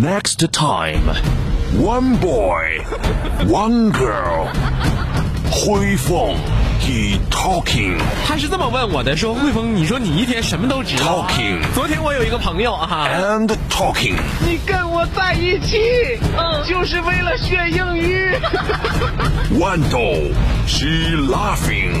Next time, one boy, one girl. 辉凤，he talking。他是这么问我的，说汇丰，你说你一天什么都知道、啊。Talking 昨天我有一个朋友啊，and talking。你跟我在一起，嗯，就是为了学英语。Wando, she laughing,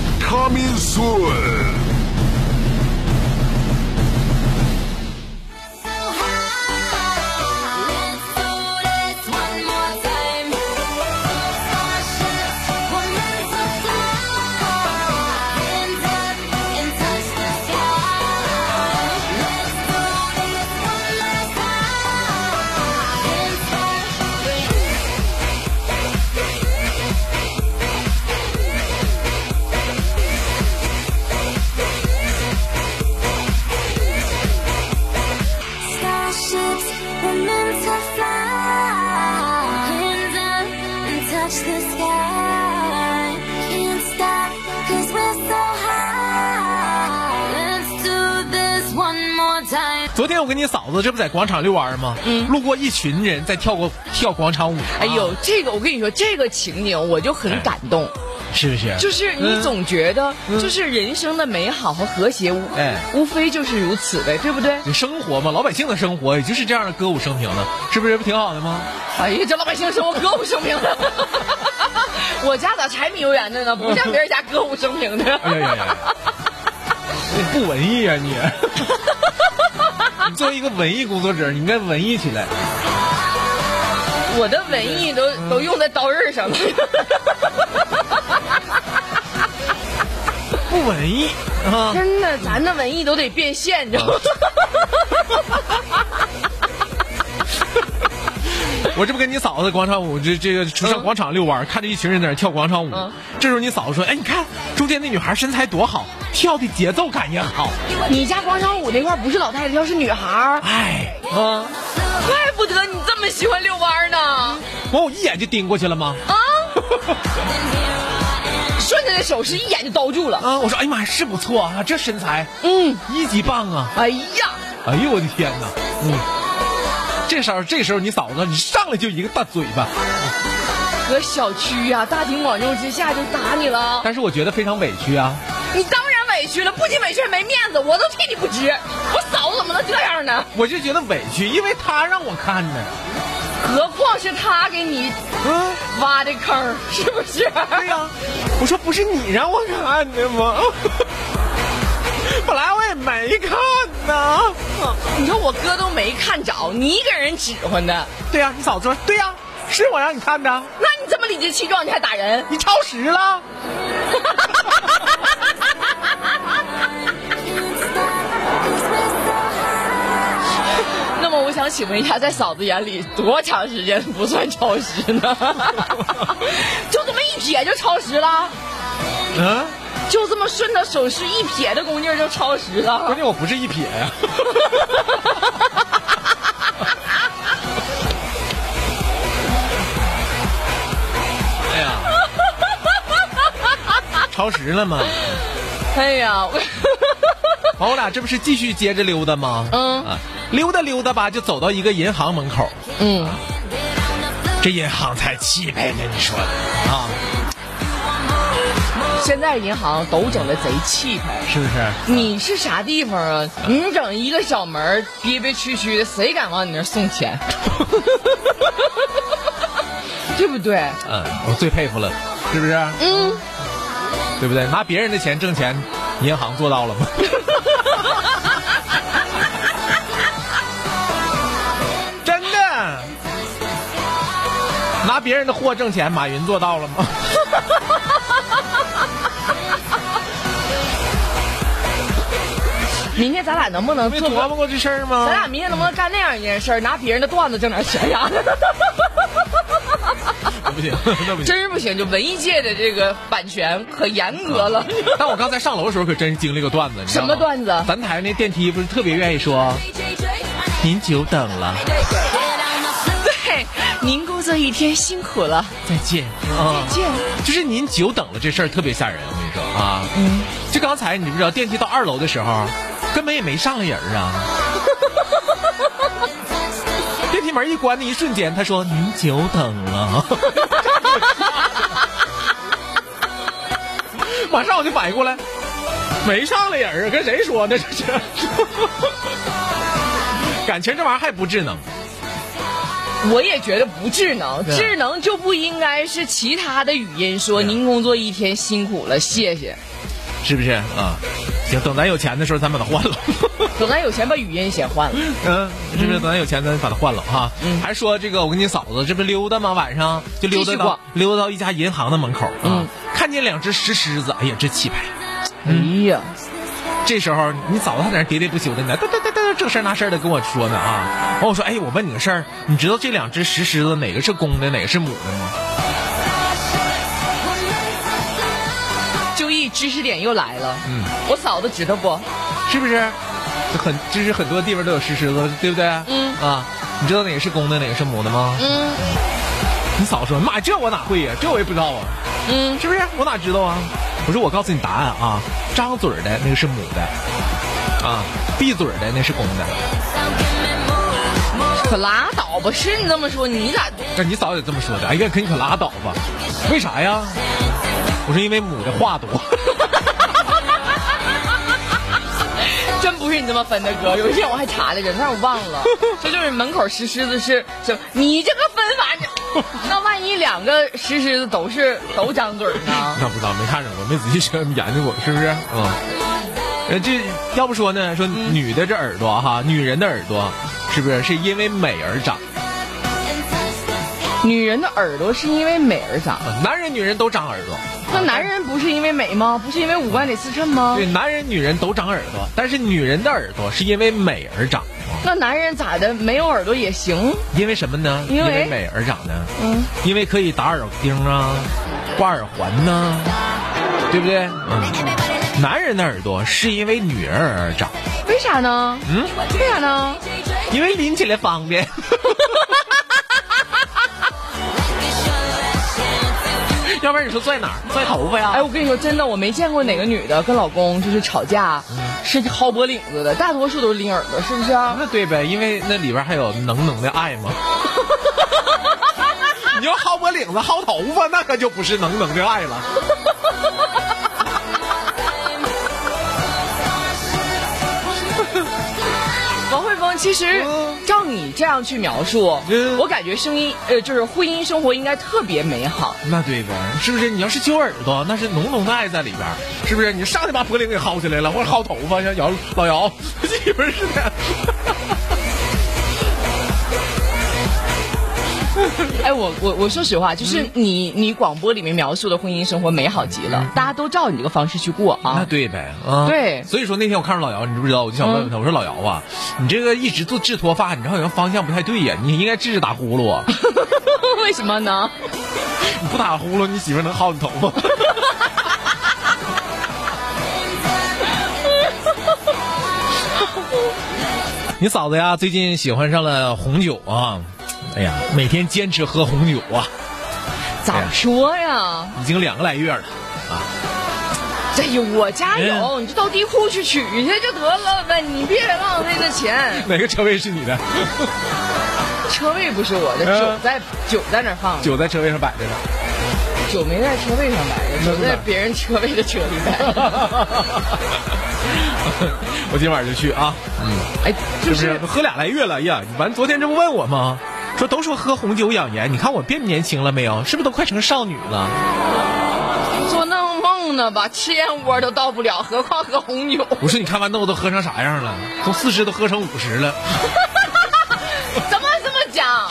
Kamisul. 昨天我跟你嫂子这不在广场遛弯吗？嗯，路过一群人在跳过跳广场舞。哎呦，这个我跟你说，这个情景我就很感动，是不是？就是你总觉得，就是人生的美好和和谐，无哎无非就是如此呗，对不对？你生活嘛，老百姓的生活也就是这样的歌舞升平的，是不是不挺好的吗？哎呀，这老百姓生活歌舞升平的，我家咋柴米油盐的呢？不像别人家歌舞升平的。哎呀呀呀！你不文艺啊你！你作为一个文艺工作者，你应该文艺起来。我的文艺都都用在刀刃上了。不文艺啊！真的，咱的文艺都得变现，你知道吗？我这不跟你嫂子广场舞，这这个上广场遛弯，看着一群人在那跳广场舞。嗯这时候你嫂子说：“哎，你看中间那女孩身材多好，跳的节奏感也好。你家广场舞那块不是老太太要，是女孩，哎，啊，怪不得你这么喜欢遛弯呢。完我一眼就盯过去了吗？啊，顺着那手势一眼就兜住了。啊，我说哎呀妈呀，是不错啊，这身材，嗯，一级棒啊！哎呀，哎呦我的天哪，嗯，这时候这时候你嫂子你上来就一个大嘴巴，搁小区呀、大庭广众之下就打你了，但是我觉得非常委屈啊。你当然委屈了，不仅委屈还没面子，我都替你不值。我嫂子怎么能这样呢？我就觉得委屈，因为他让我看的。何况是他给你嗯，挖的坑，是不是？对呀、我说不是你让我看的吗？本来我也没看呢。你说我哥都没看着，你给人指唤的，对呀、你嫂子说对呀、是我让你看的，那你这么理直气壮，你还打人？你超时了。那么我想请问一下，在嫂子眼里，多长时间不算超时呢？就这么一撇就超时了，嗯，就这么顺着手势一撇的功劲儿就超时了关。键我不是一撇呀、哎呀，超时了吗？哎呀，我完，我俩这不是继续接着溜达吗？嗯啊，溜达溜达吧，就走到一个银行门口。嗯，这银行才气派呢，你说啊，现在银行都整的贼气派。是不是？你是啥地方啊？你整一个小门憋憋屈屈的，谁敢往你那儿送钱？对不对？嗯，我最佩服了，是不是？嗯，对不对？拿别人的钱挣钱，银行做到了吗？真的，拿别人的货挣钱，马云做到了吗？明天咱俩能不能？琢磨过这事儿吗？咱俩明天能不能干那样一件事儿，拿别人的段子挣点钱呀？那不行，那不行。真是不行，就文艺界的这个版权可严格了。但我刚才上楼的时候可真是经历个段子，什么段子咱台那电梯不是特别愿意说“您久等了，对，您工作一天辛苦了，再见”啊，见。就是您久等了这事儿特别吓人，我跟你说啊，嗯，就刚才你不知道电梯到二楼的时候，根本也没上来人啊。电梯门一关的一瞬间，他说：“您久等了。”马上我就反应过来，没上来人啊，跟谁说呢？这是，感情这玩意儿还不智能。我也觉得不智能，智能就不应该是其他的语音说您工作一天辛苦了，谢谢。是不是啊？行，等咱有钱的时候，咱把它换了。等咱有钱把语音先换了。嗯，是不是？等咱有钱，咱把它换了哈。还说这个，我跟你嫂子这不溜达吗？晚上就溜达到溜达到一家银行的门口啊，嗯看见两只石狮子，哎呀，这气派。哎呀，这时候你嫂子还在那喋喋不休的呢，哒哒哒哒，这事儿那事儿的跟我说呢啊。完我说，哎，我问你个事儿，你知道这两只石狮子哪个是公的，哪个是母的吗？知识点又来了。嗯，我嫂子知道不？是不是？这很，这是很多地方都有石狮子，对不对？嗯啊，你知道哪个是公的，哪个是母的吗？嗯你嫂子说，妈，这我哪会呀？这我也不知道啊。嗯，是不是？我哪知道啊？我说我告诉你答案啊，张嘴的那个是母的，啊，闭嘴的那是公的。可拉倒吧！是你这么说，你咋？那你嫂子也这么说的？哎呀，可你可拉倒吧！为啥呀？我是因为母的话多。真不是你这么分的哥。有一天我还查来着，但是我忘了。这就是门口石狮子是什？你这个分法，那万一两个石狮子都是都张嘴呢？那不知道，没看着过，没仔细研究过，是不是？嗯。呃，这要不说呢，说女的这耳朵哈，女人的耳朵是不是是因为美而长？女人的耳朵是因为美而长，男人、女人都长耳朵。那男人不是因为美吗？不是因为五官得自称吗对，？男人、女人都长耳朵，但是女人的耳朵是因为美而长。那男人咋的？没有耳朵也行？因为什么呢？因为美而长呢？嗯，因为可以打耳钉啊，挂耳环呐、对不对？嗯。男人的耳朵是因为女人而长，为啥呢？嗯，为啥呢？因为拎起来方便。要不然你说拽哪儿？拽头发呀？哎，我跟你说，真的，我没见过哪个女的跟老公就是吵架是薅脖领子的，大多数都是拎耳朵，是不是？啊那对呗，因为那里边还有浓浓的爱嘛。你要薅脖领子、薅头发，那可就不是浓浓的爱了。王慧峰，其实嗯照你这样去描述，嗯我感觉声音呃，就是婚姻生活应该特别美好。那对呗，是不是？你要是揪耳朵，那是浓浓的爱在里边，是不是？你上去把脖领给薅起来了，或者薅头发，像姚老姚媳妇儿似的。哎，我我我说实话，就是你你广播里面描述的婚姻生活美好极了，大家都照你这个方式去过啊那啊。对呗，啊，对所以说那天我看着老姚，你知不知道？我就想问问他，我说老姚啊，你这个一直做治脱发，你这好像方向不太对呀，你应该治治打呼噜啊，为什么呢？你 不打呼噜，你媳妇能薅你头发。你嫂子呀，最近喜欢上了红酒啊，哎呀，每天坚持喝红酒啊，早说呀！已经两个来月了啊。哎呦，我家有，嗯你就到地库去取去就得了呗，你别浪费那钱。哪个车位是你的？车位不是我的，嗯酒在酒在那儿放着，酒在车位上摆着呢。酒没在车位上摆着，酒在别人车位的车里摆着。我今晚就去啊，嗯哎，就是？喝俩来月了哎呀！你完昨天这不问我吗？说都说喝红酒养颜，你看我变年轻了没有？是不是都快成少女了？做那梦呢吧，吃燕窝都到不了，何况喝红酒？我说你看完豆都喝成啥样了？从四十都喝成五十了，怎么这么讲？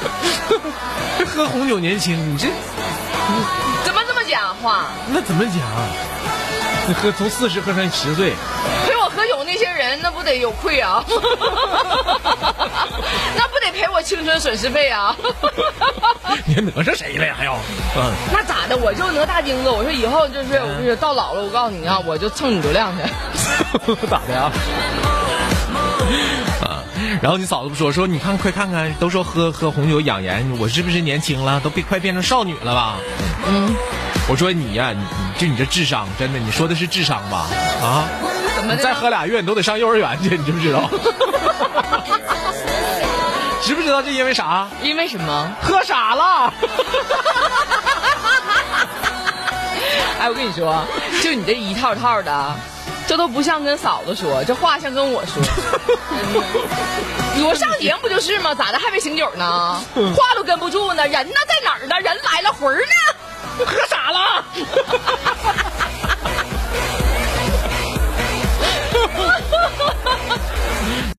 这喝红酒年轻，你这怎么这么讲话？那怎么讲？你喝从四十喝成十岁，陪我喝酒那那些人那不得有愧啊？那 赔我青春损失费啊？你还哪吒谁了呀？还要，嗯，那咋的？我就哪大钉子，我说以后就是我跟你说到老了，我告诉你啊，我就蹭你流量去。咋的呀？啊，然后你嫂子不说说，你看快看看，都说喝喝红酒养颜，我是不是年轻了？都变快变成少女了吧？嗯，我说你呀、你你就你这智商，真的，你说的是智商吧？啊，怎么再喝俩月，你都得上幼儿园去，你知不知道？知不知道这因为啥？因为什么？喝傻了。哎，我跟你说，就你这一套套的，这都不像跟嫂子说，这话像跟我说。我上节目不就是吗？咋的还没醒酒呢？话都跟不住呢，人呢在哪儿呢？人来了，魂儿呢？喝傻了。